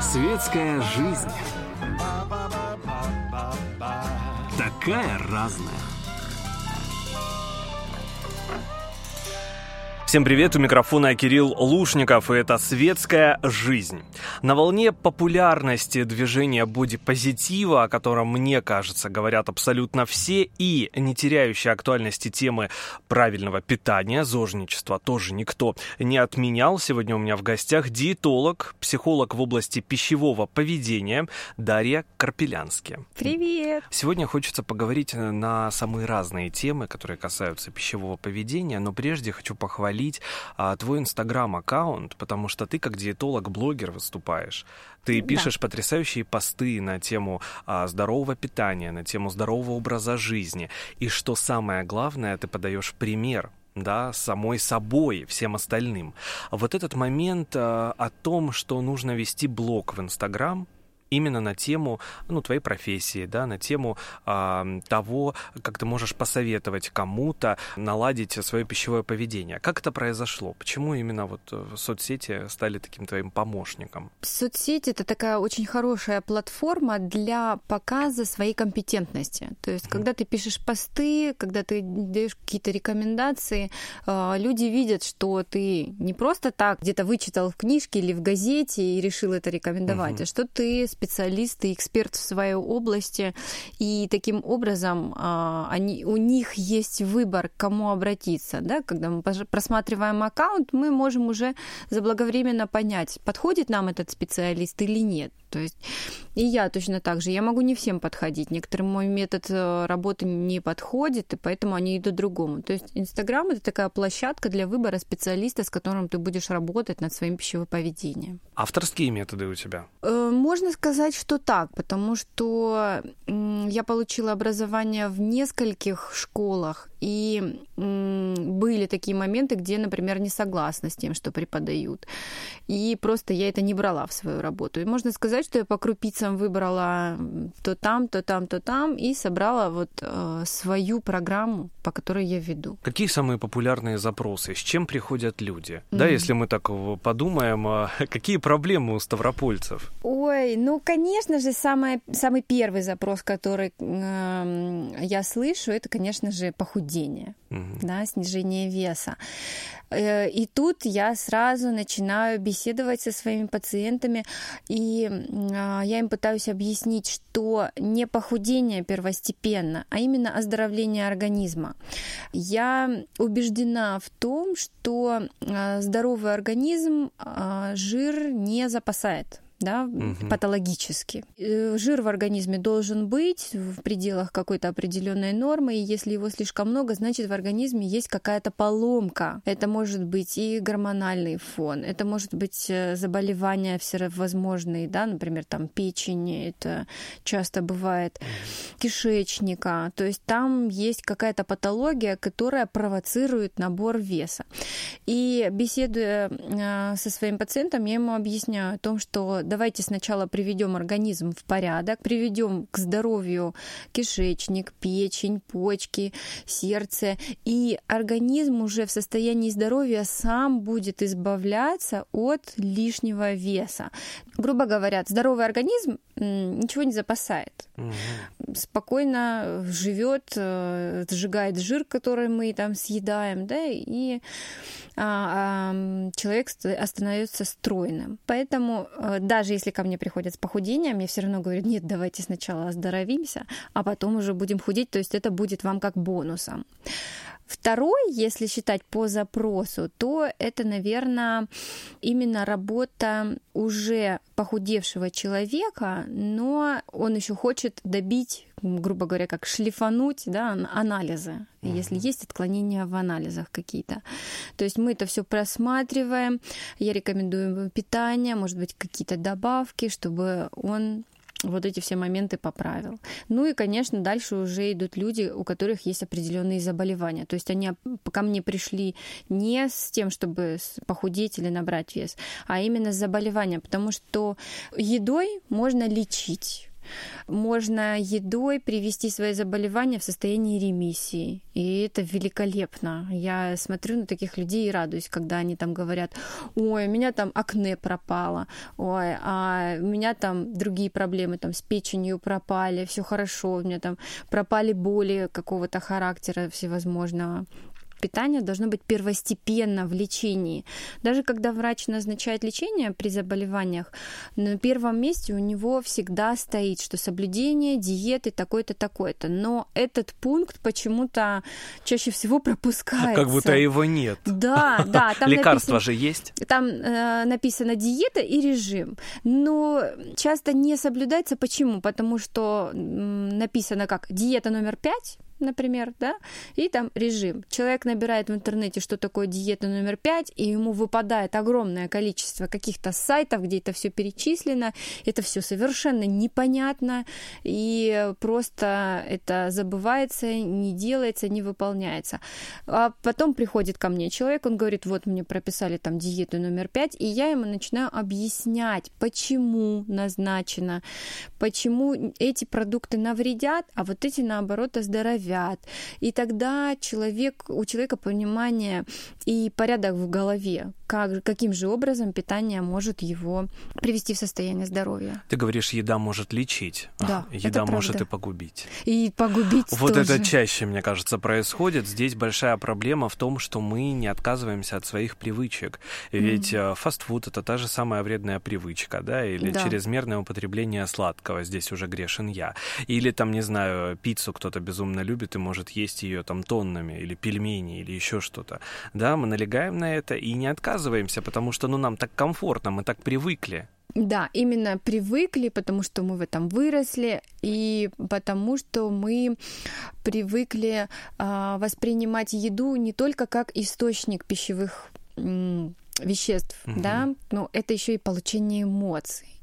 Светская жизнь. Такая разная. Всем привет, у микрофона Кирилл Лушников, и это «Светская жизнь». На волне популярности движения бодипозитива, о котором, мне кажется, говорят абсолютно все, и не теряющей актуальности темы правильного питания, зожничества тоже никто не отменял. Сегодня у меня в гостях диетолог, психолог в области пищевого поведения Дарья Карпелянски. Привет! Сегодня хочется поговорить на самые разные темы, которые касаются пищевого поведения, но прежде хочу похвалить удалить а, твой инстаграм-аккаунт, потому что ты как диетолог-блогер выступаешь. Ты да. пишешь потрясающие посты на тему а, здорового питания, на тему здорового образа жизни. И что самое главное, ты подаешь пример да, самой собой, всем остальным. Вот этот момент а, о том, что нужно вести блог в Инстаграм, именно на тему ну, твоей профессии, да, на тему э, того, как ты можешь посоветовать кому-то наладить свое пищевое поведение. Как это произошло? Почему именно вот э, соцсети стали таким твоим помощником? Соцсети — это такая очень хорошая платформа для показа своей компетентности. То есть, mm-hmm. когда ты пишешь посты, когда ты даешь какие-то рекомендации, э, люди видят, что ты не просто так где-то вычитал в книжке или в газете и решил это рекомендовать, mm-hmm. а что ты специалист и эксперт в своей области, и таким образом а, они, у них есть выбор, к кому обратиться. Да? Когда мы просматриваем аккаунт, мы можем уже заблаговременно понять, подходит нам этот специалист или нет. То есть и я точно так же. Я могу не всем подходить. Некоторым мой метод э, работы не подходит, и поэтому они идут другому. То есть Инстаграм это такая площадка для выбора специалиста, с которым ты будешь работать над своим пищевым поведением. Авторские методы у тебя? Э, можно сказать, что так, потому что я получила образование в нескольких школах, и были такие моменты, где, например, не согласна с тем, что преподают. И просто я это не брала в свою работу. И можно сказать, что я по крупицам выбрала то там, то там, то там, и собрала вот э, свою программу, по которой я веду. Какие самые популярные запросы? С чем приходят люди? Mm-hmm. Да, если мы так подумаем, а какие проблемы у ставропольцев? Ой, ну, конечно же, самое, самый первый запрос, который э, я слышу, это, конечно же, похудение, mm-hmm. да, снижение веса. Э, и тут я сразу начинаю беседовать со своими пациентами, и а, я им пытаюсь объяснить, что не похудение первостепенно, а именно оздоровление организма. Я убеждена в том, что а, здоровый организм а, жир не запасает да, угу. патологически. Э, жир в организме должен быть в пределах какой-то определенной нормы, и если его слишком много, значит в организме есть какая-то поломка. Это может быть и гормональный фон, это может быть э, заболевания всевозможные, да, например, там печени, это часто бывает, кишечника, то есть там есть какая-то патология, которая провоцирует набор веса. И беседуя э, со своим пациентом, я ему объясняю о том, что давайте сначала приведем организм в порядок, приведем к здоровью кишечник, печень, почки, сердце, и организм уже в состоянии здоровья сам будет избавляться от лишнего веса. Грубо говоря, здоровый организм ничего не запасает. Угу. Спокойно живет, э, сжигает жир, который мы там съедаем, да, и а, человек становится стройным. Поэтому э, даже если ко мне приходят с похудением, я все равно говорю, нет, давайте сначала оздоровимся, а потом уже будем худеть, то есть это будет вам как бонусом. Второй, если считать по запросу, то это, наверное, именно работа уже похудевшего человека, но он еще хочет добить, грубо говоря, как шлифануть да, анализы, uh-huh. если есть отклонения в анализах какие-то. То есть мы это все просматриваем, я рекомендую питание, может быть, какие-то добавки, чтобы он вот эти все моменты поправил. Ну и, конечно, дальше уже идут люди, у которых есть определенные заболевания. То есть они ко мне пришли не с тем, чтобы похудеть или набрать вес, а именно с заболеванием, потому что едой можно лечить Можно едой привести свои заболевания в состояние ремиссии. И это великолепно. Я смотрю на таких людей и радуюсь, когда они там говорят, ой, у меня там акне пропало, ой, а у меня там другие проблемы там с печенью пропали, все хорошо, у меня там пропали боли какого-то характера всевозможного питание должно быть первостепенно в лечении. Даже когда врач назначает лечение при заболеваниях, на первом месте у него всегда стоит, что соблюдение диеты такой-то, такой-то. Но этот пункт почему-то чаще всего пропускается. Как будто его нет. Да, да. Там Лекарства написано, же есть. Там э, написано диета и режим. Но часто не соблюдается. Почему? Потому что написано как диета номер пять, например, да, и там режим. Человек набирает в интернете, что такое диета номер пять, и ему выпадает огромное количество каких-то сайтов, где это все перечислено, это все совершенно непонятно, и просто это забывается, не делается, не выполняется. А потом приходит ко мне человек, он говорит, вот мне прописали там диету номер пять, и я ему начинаю объяснять, почему назначено, почему эти продукты навредят, а вот эти наоборот оздоровят спят. И тогда человек, у человека понимание и порядок в голове, как, каким же образом питание может его привести в состояние здоровья. Ты говоришь, еда может лечить, да, а еда может и погубить. И погубить Вот тоже. это чаще, мне кажется, происходит. Здесь большая проблема в том, что мы не отказываемся от своих привычек. Ведь mm-hmm. фастфуд это та же самая вредная привычка, да, или да. чрезмерное употребление сладкого. Здесь уже грешен я. Или там, не знаю, пиццу кто-то безумно любит и может есть ее там тоннами, или пельмени, или еще что-то. Да, мы налегаем на это и не отказываемся отказываемся, потому что ну, нам так комфортно, мы так привыкли. Да, именно привыкли, потому что мы в этом выросли, и потому что мы привыкли э, воспринимать еду не только как источник пищевых веществ, угу. да, но это еще и получение эмоций.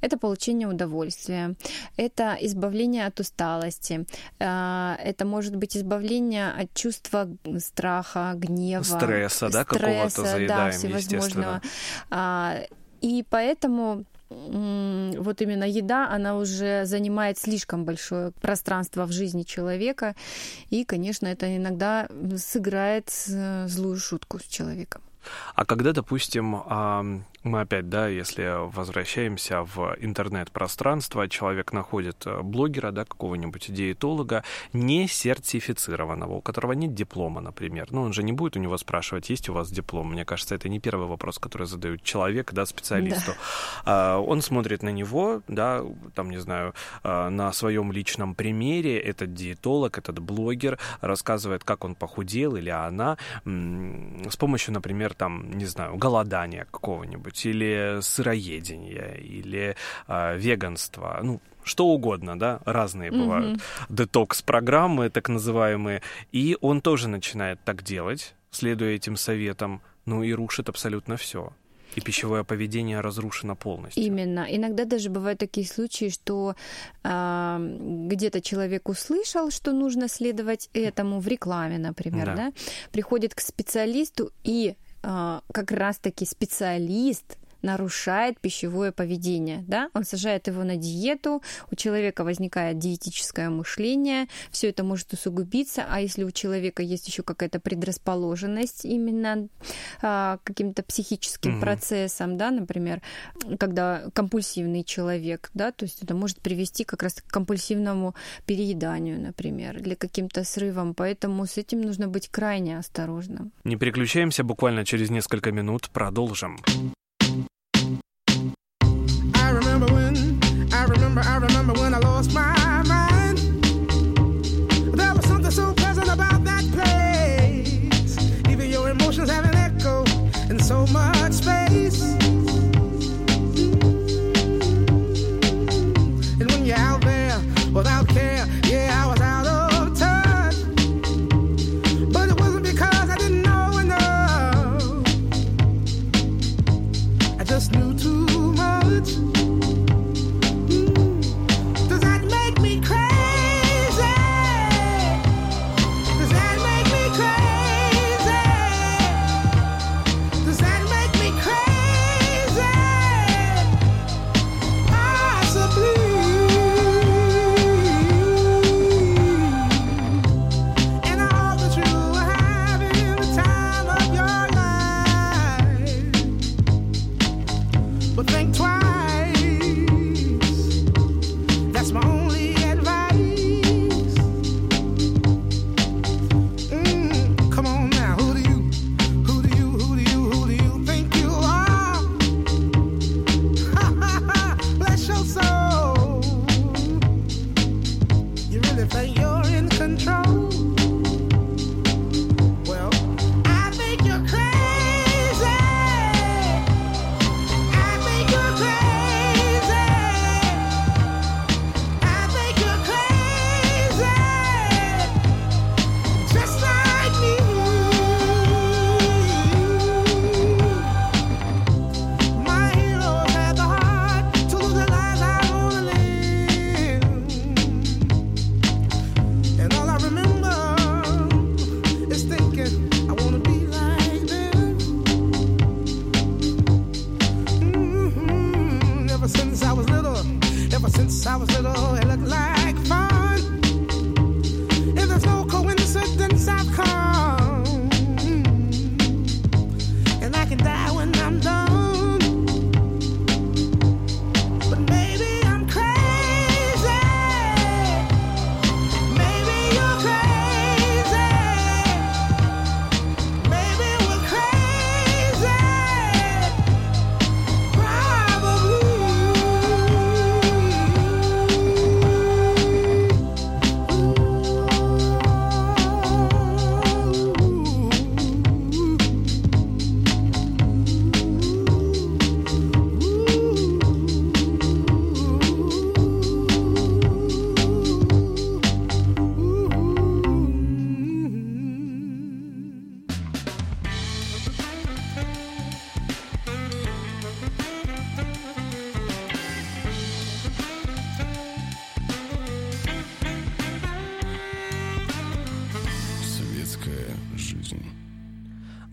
Это получение удовольствия, это избавление от усталости, а, это может быть избавление от чувства страха, гнева, стресса, да, какого-то заедаем, да, всевозможного. А, и поэтому вот именно еда, она уже занимает слишком большое пространство в жизни человека, и, конечно, это иногда сыграет злую шутку с человеком. А когда, допустим, мы опять, да, если возвращаемся в интернет-пространство, человек находит э, блогера, да, какого-нибудь диетолога, не сертифицированного, у которого нет диплома, например. Ну, он же не будет у него спрашивать, есть у вас диплом. Мне кажется, это не первый вопрос, который задают человек, да, специалисту. Да. Он смотрит на него, да, там, не знаю, а, на своем личном примере, этот диетолог, этот блогер рассказывает, как он похудел или она с помощью, например, там, не знаю, голодания какого-нибудь или сыроедение, или э, веганство, ну, что угодно, да, разные mm-hmm. бывают, детокс-программы так называемые, и он тоже начинает так делать, следуя этим советам, ну и рушит абсолютно все. И пищевое поведение разрушено полностью. Именно. Иногда даже бывают такие случаи, что э, где-то человек услышал, что нужно следовать этому в рекламе, например, да. Да? приходит к специалисту и а, как раз-таки специалист нарушает пищевое поведение, да, он сажает его на диету, у человека возникает диетическое мышление, все это может усугубиться, а если у человека есть еще какая-то предрасположенность именно а, каким-то психическим mm-hmm. процессом, да, например, когда компульсивный человек, да, то есть это может привести как раз к компульсивному перееданию, например, или каким-то срывам, поэтому с этим нужно быть крайне осторожным. Не переключаемся, буквально через несколько минут продолжим.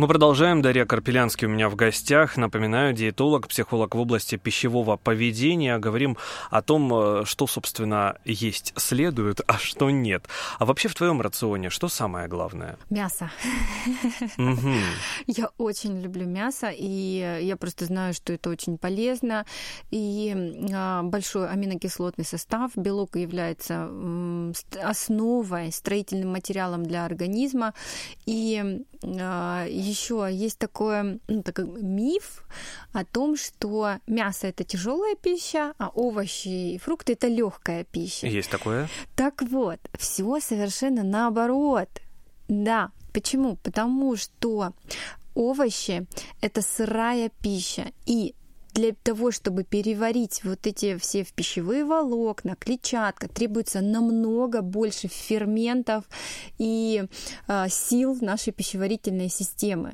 Мы продолжаем. Дарья Карпелянский у меня в гостях. Напоминаю, диетолог, психолог в области пищевого поведения. Говорим о том, э, что, собственно, есть следует, а что нет. А вообще в твоем рационе что самое главное? Мясо. Я очень люблю мясо, и я просто знаю, что это очень полезно. И а, большой аминокислотный состав. Белок является основой, строительным материалом для организма. И еще есть такой ну, такой миф о том, что мясо это тяжелая пища, а овощи и фрукты это легкая пища. Есть такое? Так вот, все совершенно наоборот. Да, почему? Потому что овощи это сырая пища, и для того, чтобы переварить вот эти все в пищевые волокна, клетчатка, требуется намного больше ферментов и э, сил нашей пищеварительной системы.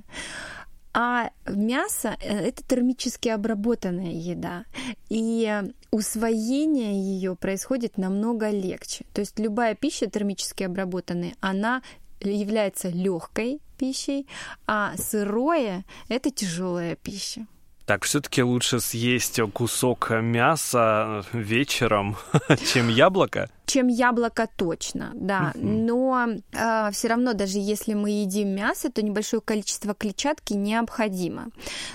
А мясо э, это термически обработанная еда, и усвоение ее происходит намного легче. То есть любая пища термически обработанная, она является легкой пищей, а сырое это тяжелая пища. Так, все-таки лучше съесть кусок мяса вечером, чем яблоко? Чем яблоко точно, да. Мгм. Но э, все равно, даже если мы едим мясо, то небольшое количество клетчатки необходимо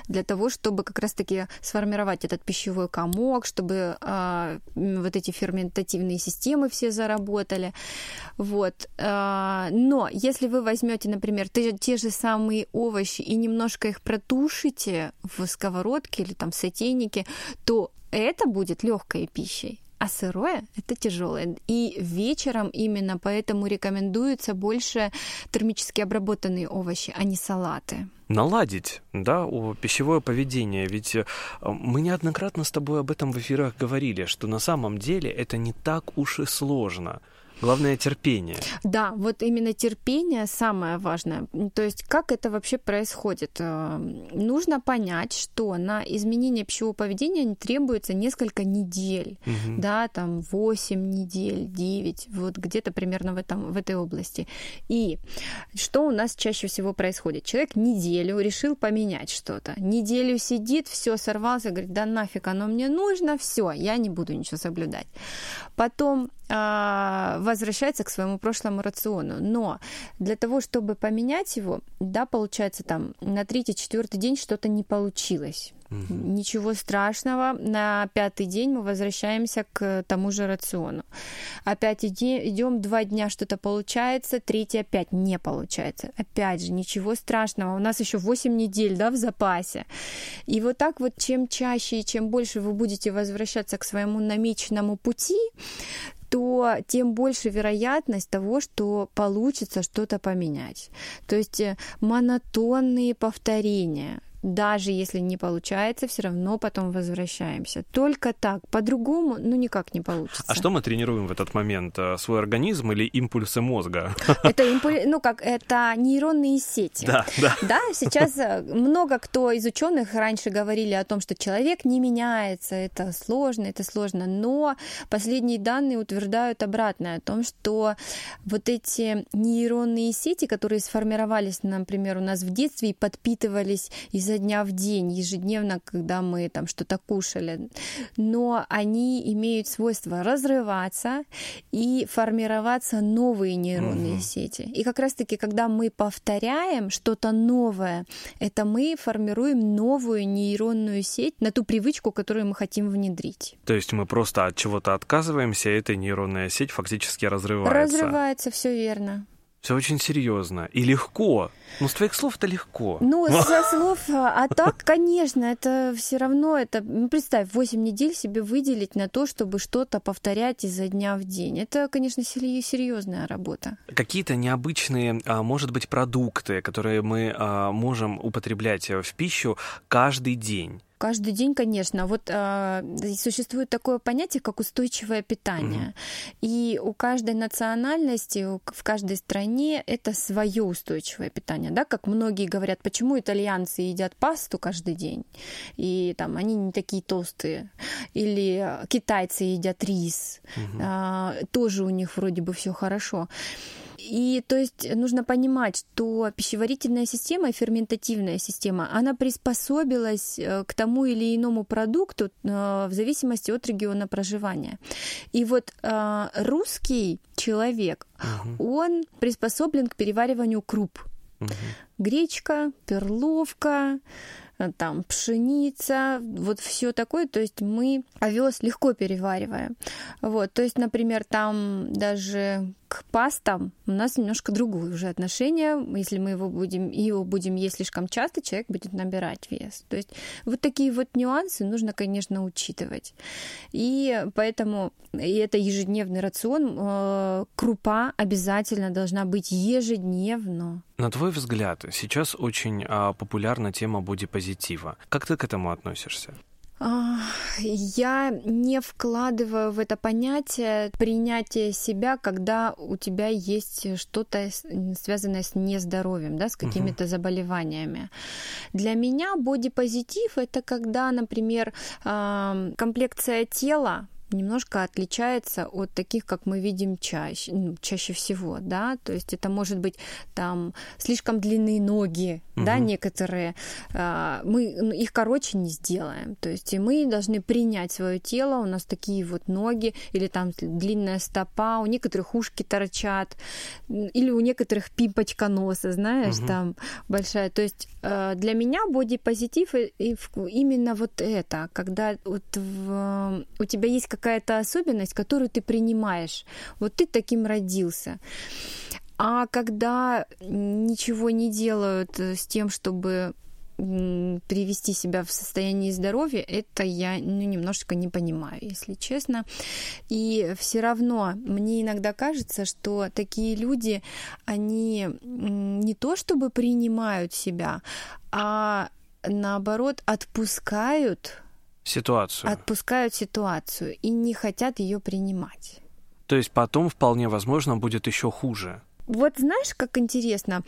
для того, чтобы как раз-таки сформировать этот пищевой комок, чтобы э, вот эти ферментативные системы все заработали. Вот. Э, но если вы возьмете, например, те, те же самые овощи и немножко их протушите в сковородке или там в сотейнике, то это будет легкой пищей. А сырое это тяжелое. И вечером именно поэтому рекомендуются больше термически обработанные овощи, а не салаты. наладить, да, пищевое поведение. Ведь э, мы неоднократно с тобой об этом в эфирах говорили, что на самом деле это не так уж и сложно. Главное терпение. Да, вот именно терпение самое важное. То есть как это вообще происходит? Э, Нужно понять, что на изменение пищевого поведения требуется несколько недель, Мгм. да, там 8 недель, 9, вот где-то примерно в, этом, в этой области. И что у нас чаще всего происходит? Человек неделю решил поменять что-то. Неделю сидит, все сорвался, говорит, да нафиг оно мне нужно, все, я не буду ничего соблюдать. Потом а, возвращается к своему прошлому рациону. Но для того, чтобы поменять его, да, получается, там на третий-четвертый день что-то не получилось. Мгм. Ничего страшного. На пятый день мы возвращаемся к тому же рациону. Опять идем два дня, что-то получается, третий опять не получается. Опять же, ничего страшного. У нас еще 8 недель да, в запасе. И вот так вот, чем чаще и чем больше вы будете возвращаться к своему намеченному пути, то тем больше вероятность того, что получится что-то поменять. То есть э, монотонные повторения, даже если не получается, все равно потом возвращаемся. Только так, по-другому, ну никак не получится. А что мы тренируем в этот момент? Э, Свой организм или импульсы мозга? Это импуль- ну как, это нейронные сети. Да, да. Да, сейчас э, много кто из ученых раньше говорили о том, что человек не меняется, это сложно, это сложно, но последние данные утверждают обратное, о том, что вот эти нейронные сети, которые сформировались, например, у нас в детстве и подпитывались из изо дня в день, ежедневно, когда мы там что-то кушали, но они имеют свойство разрываться и формироваться новые нейронные угу. сети. И как раз-таки, когда мы повторяем что-то новое, это мы формируем новую нейронную сеть на ту привычку, которую мы хотим внедрить. То есть мы просто от чего-то отказываемся, и эта нейронная сеть фактически разрывается. Разрывается, все верно. Все очень серьезно и легко. Ну, с твоих слов это легко. Ну, со слов, а, а так, конечно, это все равно, это, ну, представь, 8 недель себе выделить на то, чтобы что-то повторять изо дня в день. Это, конечно, серьезная работа. Какие-то необычные, а, может быть, продукты, которые мы а, можем употреблять в пищу каждый день. Каждый день, конечно. Вот э, существует такое понятие, как устойчивое питание. Mm-hmm. И у каждой национальности, в каждой стране это свое устойчивое питание. Да? Как многие говорят, почему итальянцы едят пасту каждый день, и там они не такие толстые. Или китайцы едят рис, mm-hmm. э, тоже у них вроде бы все хорошо. И то есть нужно понимать, что пищеварительная система и ферментативная система, она приспособилась э, к тому или иному продукту э, в зависимости от региона проживания. И вот э, русский человек, угу. он приспособлен к перевариванию круп. Угу. Гречка, перловка, там пшеница, вот все такое, то есть мы овес легко перевариваем. Вот, то есть, например, там даже к пастам у нас немножко другое уже отношение. Если мы его будем, его будем есть слишком часто, человек будет набирать вес. То есть вот такие вот нюансы нужно, конечно, учитывать. И поэтому и это ежедневный рацион. Э, крупа обязательно должна быть ежедневно. На твой взгляд, сейчас очень а, популярна тема бодипозитива. Как ты к этому относишься? Я не вкладываю в это понятие принятие себя, когда у тебя есть что-то связанное с нездоровьем, да, с какими-то угу. заболеваниями. Для меня бодипозитив это когда, например, комплекция тела немножко отличается от таких, как мы видим чаще, ну, чаще всего, да, то есть это может быть там слишком длинные ноги, угу. да, некоторые, а, мы ну, их короче не сделаем, то есть и мы должны принять свое тело, у нас такие вот ноги, или там длинная стопа, у некоторых ушки торчат, или у некоторых пипочка носа, знаешь, угу. там большая, то есть а, для меня бодипозитив именно вот это, когда вот в, у тебя есть какая-то особенность, которую ты принимаешь. Вот ты таким родился. А когда ничего не делают с тем, чтобы привести себя в состояние здоровья, это я ну, немножечко не понимаю, если честно. И все равно мне иногда кажется, что такие люди, они не то чтобы принимают себя, а наоборот отпускают ситуацию. Отпускают ситуацию и не хотят ее принимать. То есть потом вполне возможно будет еще хуже. Вот знаешь, как интересно,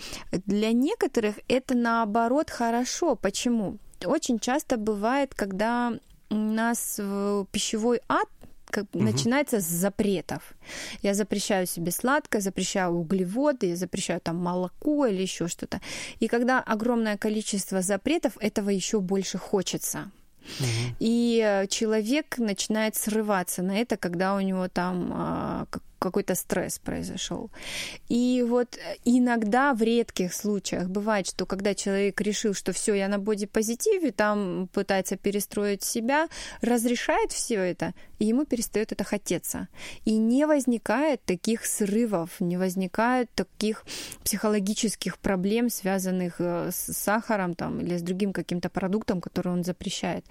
для некоторых это наоборот хорошо. Почему? Очень часто бывает, когда у нас пищевой ад как, угу. начинается с запретов. Я запрещаю себе сладкое, запрещаю углеводы, я запрещаю там молоко или еще что-то. И когда огромное количество запретов, этого еще больше хочется. И человек начинает срываться на это, когда у него там а, какой-то стресс произошел. И вот иногда в редких случаях бывает, что когда человек решил, что все, я на бодипозитиве, там пытается перестроить себя, разрешает все это, и ему перестает это хотеться. И не возникает таких срывов, не возникает таких психологических проблем, связанных э, с сахаром там, или с другим каким-то продуктом, который он запрещает.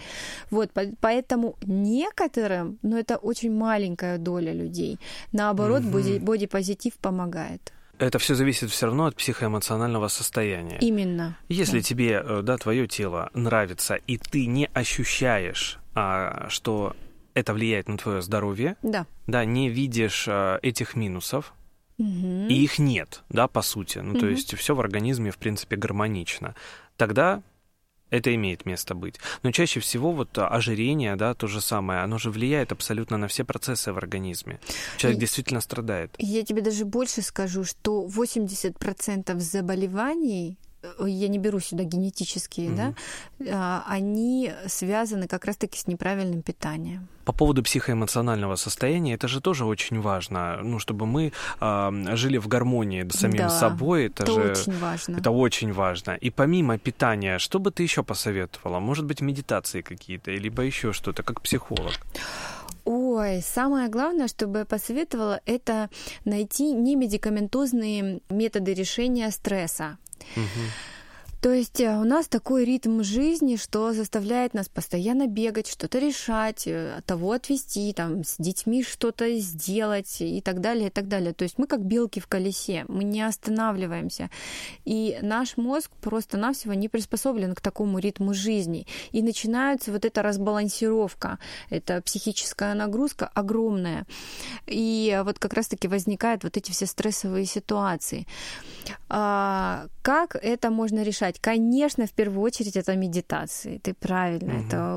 Вот, поэтому некоторым, но это очень маленькая доля людей, наоборот, наоборот, угу. бодипозитив помогает. Это все зависит все равно от психоэмоционального состояния. Именно. Если да. тебе, э, да, твое тело нравится, и ты не ощущаешь, а, что это влияет на твое здоровье, да, да не видишь а, этих минусов, угу. и их нет, да, по сути. Ну, угу. то есть все в организме, в принципе, гармонично. Тогда это имеет место быть. Но чаще всего вот ожирение, да, то же самое, оно же влияет абсолютно на все процессы в организме. Человек и, действительно страдает. Я тебе даже больше скажу, что 80% заболеваний я не беру сюда генетические, mm-hmm. да, они связаны как раз-таки с неправильным питанием. По поводу психоэмоционального состояния, это же тоже очень важно, ну, чтобы мы э, жили в гармонии с самим да, собой. Это, это же очень важно. Это очень важно. И помимо питания, что бы ты еще посоветовала? Может быть, медитации какие-то, либо еще что-то, как психолог? Ой, самое главное, чтобы я посоветовала, это найти немедикаментозные методы решения стресса. Угу. То есть э, у нас такой ритм жизни, что заставляет нас постоянно бегать, что-то решать, э, того отвести, там, с детьми что-то сделать и так далее, и так далее. То есть мы как белки в колесе, мы не останавливаемся. И наш мозг просто-навсего не приспособлен к такому ритму жизни. И начинается вот эта разбалансировка, эта психическая нагрузка огромная. И вот как раз-таки возникают вот эти все стрессовые ситуации. А, как это можно решать? Конечно, в первую очередь это медитации. Ты правильно угу. это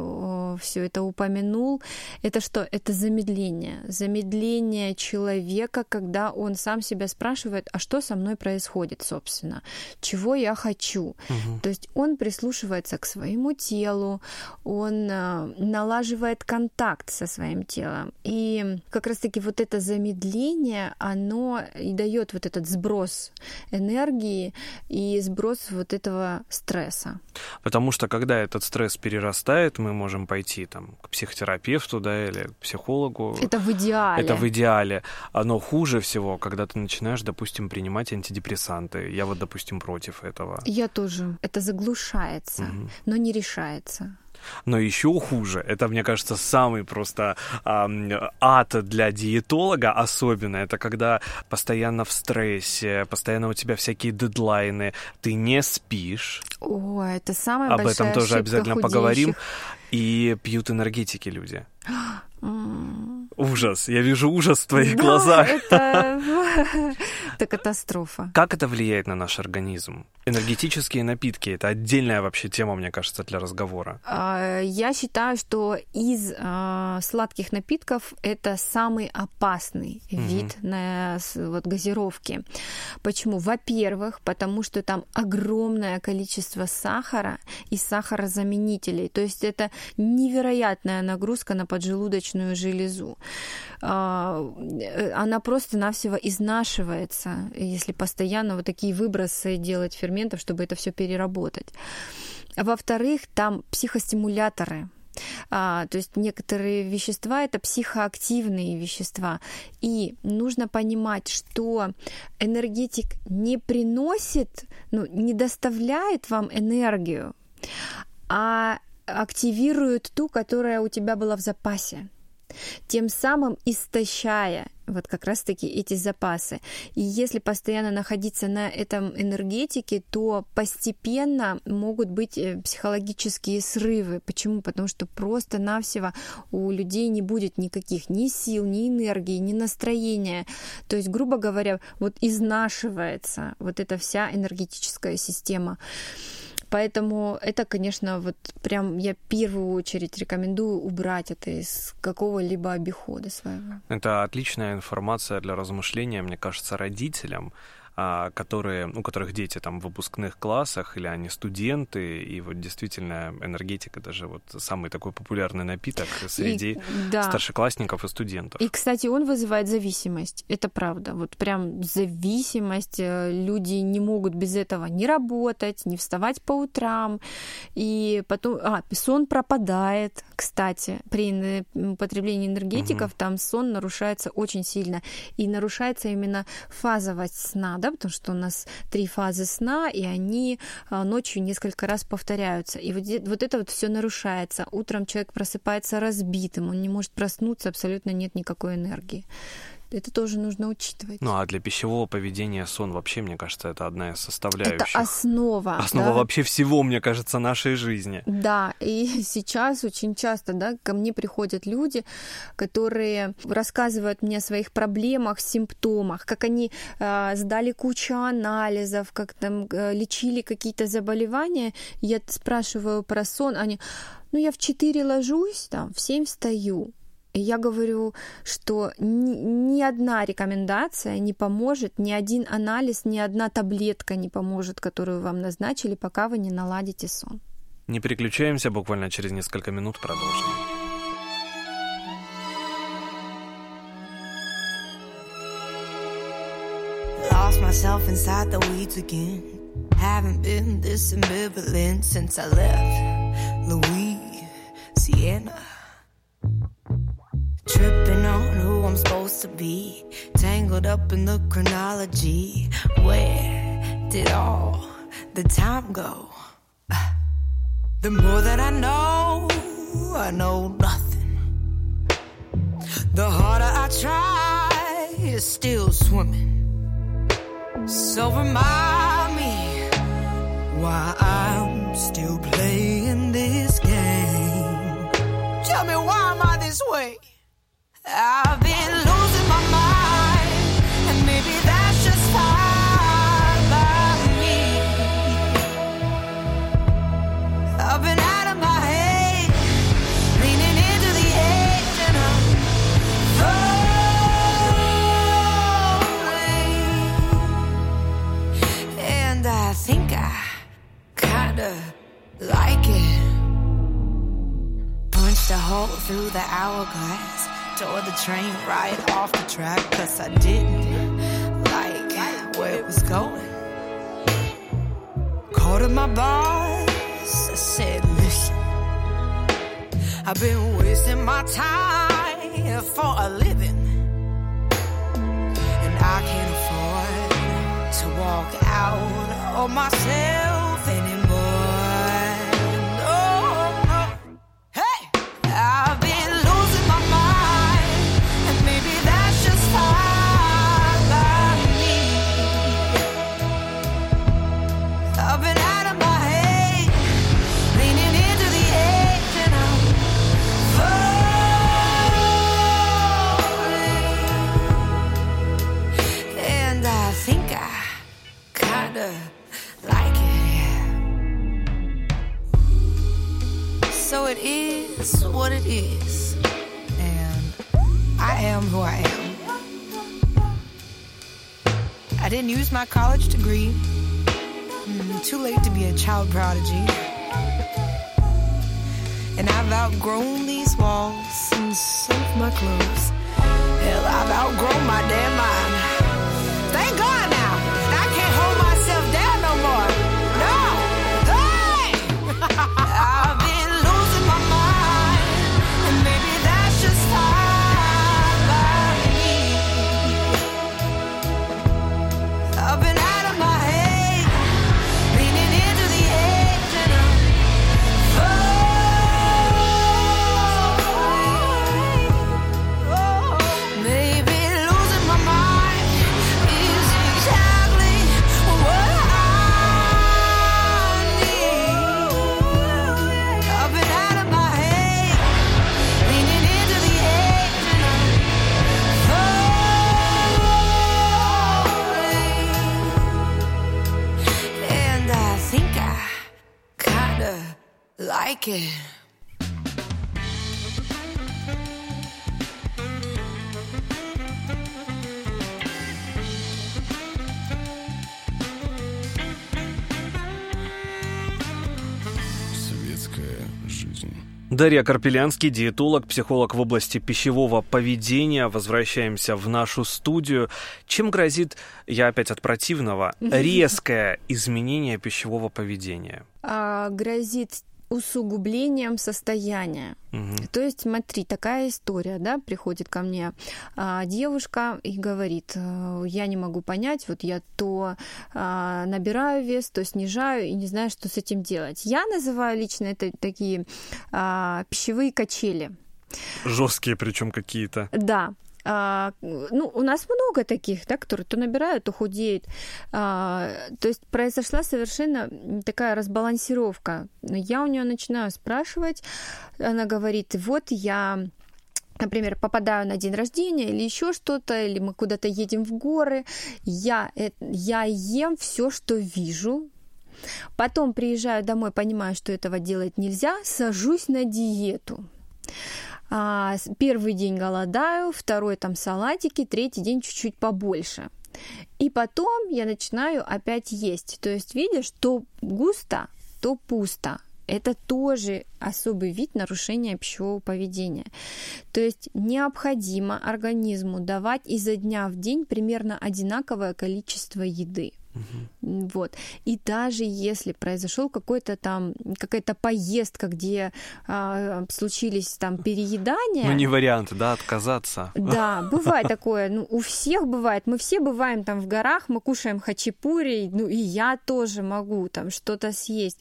все это упомянул. Это что? Это замедление. Замедление человека, когда он сам себя спрашивает, а что со мной происходит, собственно? Чего я хочу? Угу. То есть он прислушивается к своему телу, он а, налаживает контакт со своим телом. И как раз-таки вот это замедление, оно и дает вот этот сброс энергии и сброс вот этого стресса. Потому что когда этот стресс перерастает, мы можем пойти там к психотерапевту, да, или к психологу. Это в идеале. Это в идеале. Но хуже всего, когда ты начинаешь, допустим, принимать антидепрессанты. Я вот, допустим, против этого. Я тоже. Это заглушается, угу. но не решается. Но еще хуже, это, мне кажется, самый просто э, ад для диетолога особенно, это когда постоянно в стрессе, постоянно у тебя всякие дедлайны, ты не спишь. О, это самое Об этом тоже обязательно худеющих. поговорим. И пьют энергетики люди. Ужас. Я вижу ужас в твоих да, глазах. Это... это катастрофа. Как это влияет на наш организм? Энергетические напитки — это отдельная вообще тема, мне кажется, для разговора. А, я считаю, что из а, сладких напитков это самый опасный угу. вид на вот, газировки. Почему? Во-первых, потому что там огромное количество сахара и сахарозаменителей. То есть это невероятная нагрузка на поджелудочную железу. А, она просто-навсего изнашивается, если постоянно вот такие выбросы делать ферментов, чтобы это все переработать. Во-вторых, там психостимуляторы, а, то есть некоторые вещества это психоактивные вещества. И нужно понимать, что энергетик не приносит, ну, не доставляет вам энергию, а активирует ту, которая у тебя была в запасе тем самым истощая вот как раз-таки эти запасы. И если постоянно находиться на этом энергетике, то постепенно могут быть э, психологические срывы. Почему? Потому что просто-навсего у людей не будет никаких ни сил, ни энергии, ни настроения. То есть, грубо говоря, вот изнашивается вот эта вся энергетическая система. Поэтому это, конечно, вот прям я в первую очередь рекомендую убрать это из какого-либо обихода своего. Это отличная информация для размышления, мне кажется, родителям, которые, у которых дети там в выпускных классах, или они студенты, и вот действительно энергетика даже вот самый такой популярный напиток среди и, да. старшеклассников и студентов. И, кстати, он вызывает зависимость, это правда, вот прям зависимость, э, люди не могут без этого не работать, не вставать по утрам, и потом, а, сон пропадает, кстати, при употреблении энергетиков, угу. там сон нарушается очень сильно, и нарушается именно фазовость сна, да, потому что у нас три фазы сна, и они а, ночью несколько раз повторяются. И вот, вот это вот все нарушается. Утром человек просыпается разбитым, он не может проснуться, абсолютно нет никакой энергии. Это тоже нужно учитывать. Ну а для пищевого поведения сон вообще, мне кажется, это одна из составляющих. Это основа. Основа да? вообще всего, мне кажется, нашей жизни. Да, и сейчас очень часто, да, ко мне приходят люди, которые рассказывают мне о своих проблемах, симптомах, как они э, сдали кучу анализов, как там э, лечили какие-то заболевания. Я спрашиваю про сон, они, ну я в 4 ложусь, там, в 7 встаю. Я говорю, что ни, ни одна рекомендация не поможет, ни один анализ, ни одна таблетка не поможет, которую вам назначили, пока вы не наладите сон. Не переключаемся, буквально через несколько минут продолжим. Lost myself inside the weeds again. Haven't been this ambivalent since I left Louisiana. Be. Tangled up in the chronology. Where did all the time go? The more that I know, I know nothing. The harder I try, it's still swimming. So remind me why I'm still playing this game. Tell me why am I this way? I've been Hole through the hourglass. Tore the train right off the track. Cause I didn't like where it was going. Called up my boss. I said, listen, I've been wasting my time for a living. And I can't afford to walk out on myself is. And I am who I am. I didn't use my college degree. Mm, too late to be a child prodigy. And I've outgrown these walls and some of my clothes. Hell, I've outgrown my damn mind. Дарья Карпелянский, диетолог, психолог в области пищевого поведения. Возвращаемся в нашу студию. Чем грозит, я опять от противного, резкое изменение пищевого поведения? А, грозит усугублением состояния. Мгм. То есть, смотри, такая история, да, приходит ко мне а, девушка и говорит, э, я не могу понять, вот я то а, набираю вес, то снижаю и не знаю, что с этим делать. Я называю лично это такие а, пищевые качели. Жесткие причем какие-то. Да. А, ну, у нас много таких, да, которые то набирают, то худеют. А, то есть произошла совершенно такая разбалансировка. Я у нее начинаю спрашивать, она говорит, вот я например, попадаю на день рождения или еще что-то, или мы куда-то едем в горы, я, э- я ем все, что вижу, потом приезжаю домой, понимаю, что этого делать нельзя, сажусь на диету. А, первый день голодаю, второй там салатики, третий день чуть-чуть побольше. И потом я начинаю опять есть. То есть, видишь, то густо, то пусто. Это тоже особый вид нарушения пищевого поведения. То есть необходимо организму давать изо дня в день примерно одинаковое количество еды. Угу. Вот. И даже если произошел какой-то там какая-то поездка, где а, случились там переедания. Ну, не вариант, да, отказаться. Да, бывает такое. Ну, у всех бывает. Мы все бываем там в горах, мы кушаем хачапури, ну и я тоже могу там что-то съесть.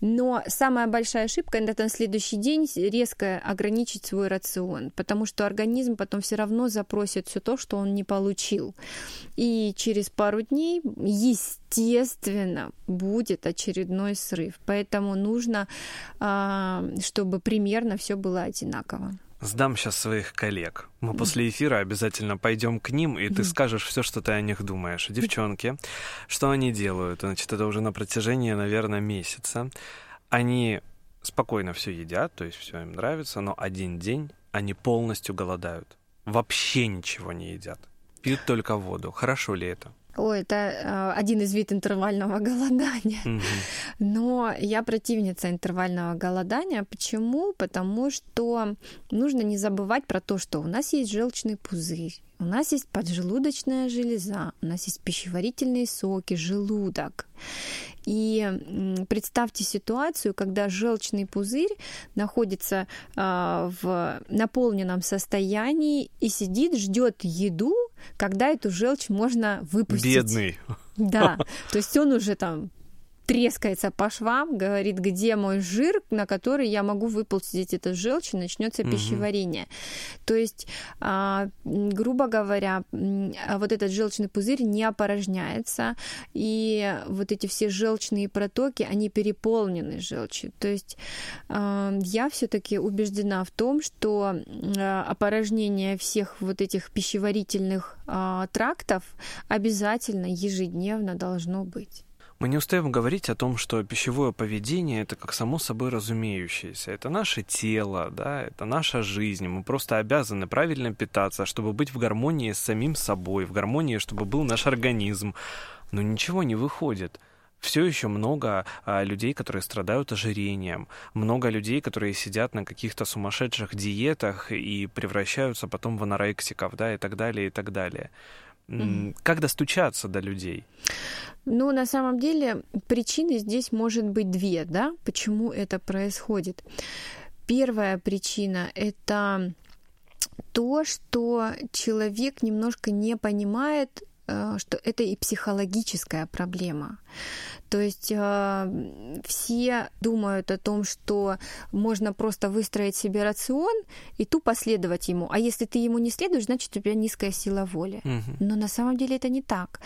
Но самая большая ошибка это на следующий день резко ограничить свой рацион, потому что организм потом все равно запросит все то, что он не получил. И через пару дней естественно, будет очередной срыв. Поэтому нужно, а, чтобы примерно все было одинаково. Сдам сейчас своих коллег. Мы после эфира обязательно пойдем к ним, и ты скажешь все, что ты о них думаешь. Девчонки, что они делают? Значит, это уже на протяжении, наверное, месяца. Они спокойно все едят, то есть все им нравится, но один день они полностью голодают. Вообще ничего не едят. Пьют только воду. Хорошо ли это? Ой, это э, один из вид интервального голодания. Угу. Но я противница интервального голодания. Почему? Потому что нужно не забывать про то, что у нас есть желчный пузырь, у нас есть поджелудочная железа, у нас есть пищеварительные соки, желудок. И представьте ситуацию, когда желчный пузырь находится э, в наполненном состоянии и сидит, ждет еду, когда эту желчь можно выпустить. Бедный. Да, то есть он уже там трескается по швам, говорит, где мой жир, на который я могу выпустить эту желчь, и начнется угу. пищеварение. То есть, а, грубо говоря, вот этот желчный пузырь не опорожняется, и вот эти все желчные протоки, они переполнены желчью. То есть а, я все-таки убеждена в том, что а, опорожнение всех вот этих пищеварительных трактов обязательно ежедневно должно быть. Мы не устаем говорить о том, что пищевое поведение это как само собой разумеющееся. Это наше тело, да, это наша жизнь. Мы просто обязаны правильно питаться, чтобы быть в гармонии с самим собой, в гармонии, чтобы был наш организм. Но ничего не выходит все еще много а, людей, которые страдают ожирением, много людей, которые сидят на каких-то сумасшедших диетах и превращаются потом в анорексиков, да, и так далее, и так далее. Mm-hmm. Как достучаться до людей? Ну, на самом деле, причины здесь может быть две, да, почему это происходит. Первая причина — это то, что человек немножко не понимает, э, что это и психологическая проблема. То есть э, все думают о том, что можно просто выстроить себе рацион и тупо следовать ему. А если ты ему не следуешь, значит у тебя низкая сила воли. Угу. Но на самом деле это не так.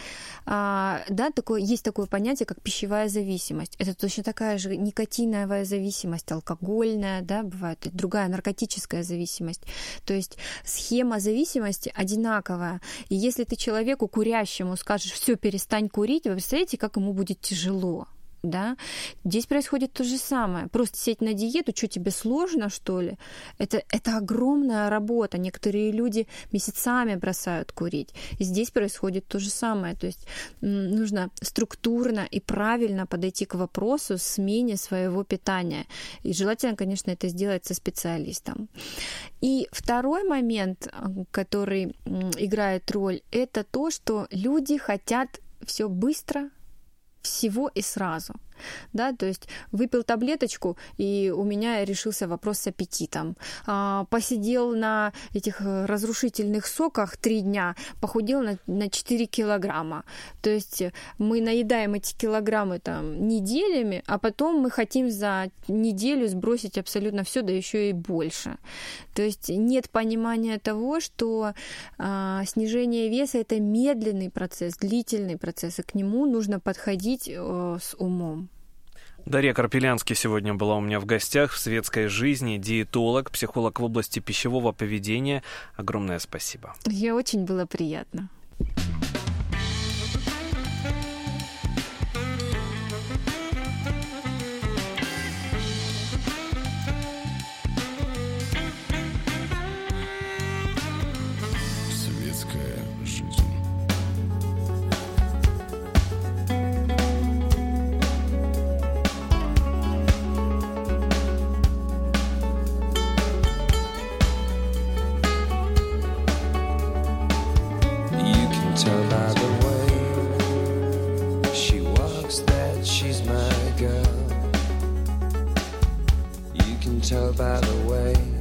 А, да, такое, есть такое понятие, как пищевая зависимость. Это точно такая же никотиновая зависимость, алкогольная, да, бывает другая наркотическая зависимость. То есть схема зависимости одинаковая. И если ты человеку курящему скажешь, все, перестань курить, вы представляете, как ему будет тяжело да, здесь происходит то же самое. Просто сесть на диету, что тебе сложно, что ли? Это, это огромная работа. Некоторые люди месяцами бросают курить. И здесь происходит то же самое. То есть нужно структурно и правильно подойти к вопросу смене своего питания. И желательно, конечно, это сделать со специалистом. И второй момент, который играет роль, это то, что люди хотят все быстро, всего и сразу – да, то есть выпил таблеточку, и у меня решился вопрос с аппетитом. А, посидел на этих разрушительных соках три дня, похудел на, на 4 килограмма. То есть мы наедаем эти килограммы там неделями, а потом мы хотим за неделю сбросить абсолютно все, да еще и больше. То есть нет понимания того, что а, снижение веса это медленный процесс, длительный процесс, и к нему нужно подходить э, с умом. Дарья Карпелянский сегодня была у меня в гостях в светской жизни, диетолог, психолог в области пищевого поведения. Огромное спасибо. Мне очень было приятно. she's my girl. You can tell by the way.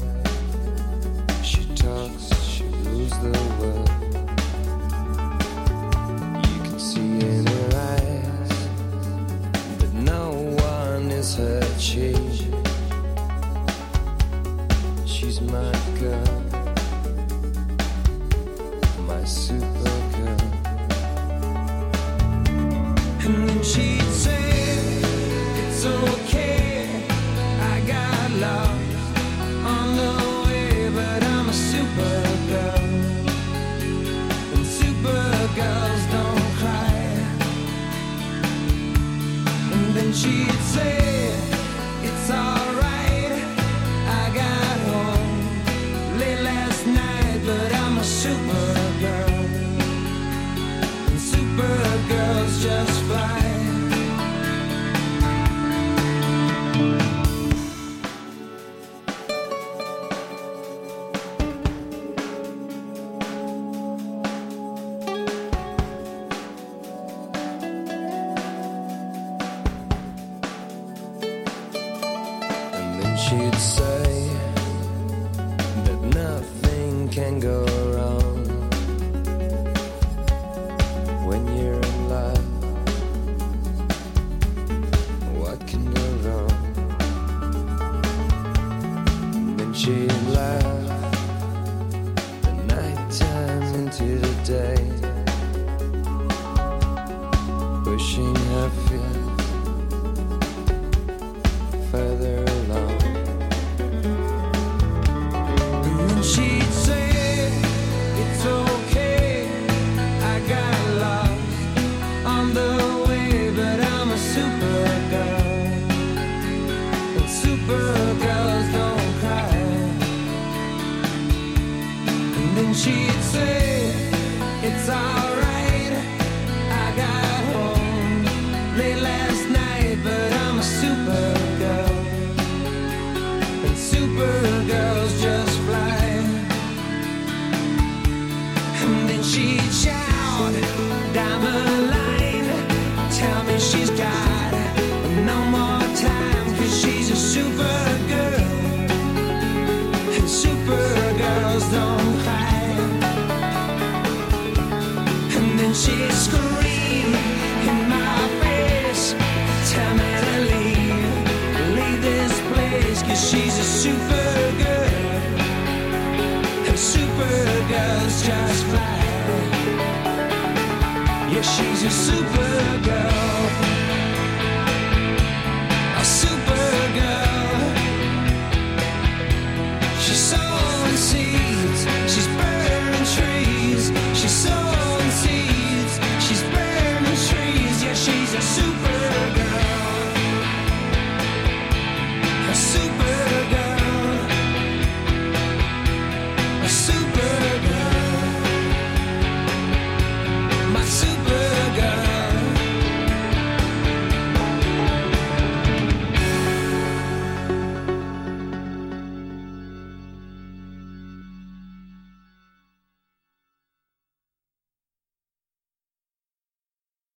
She'd say she's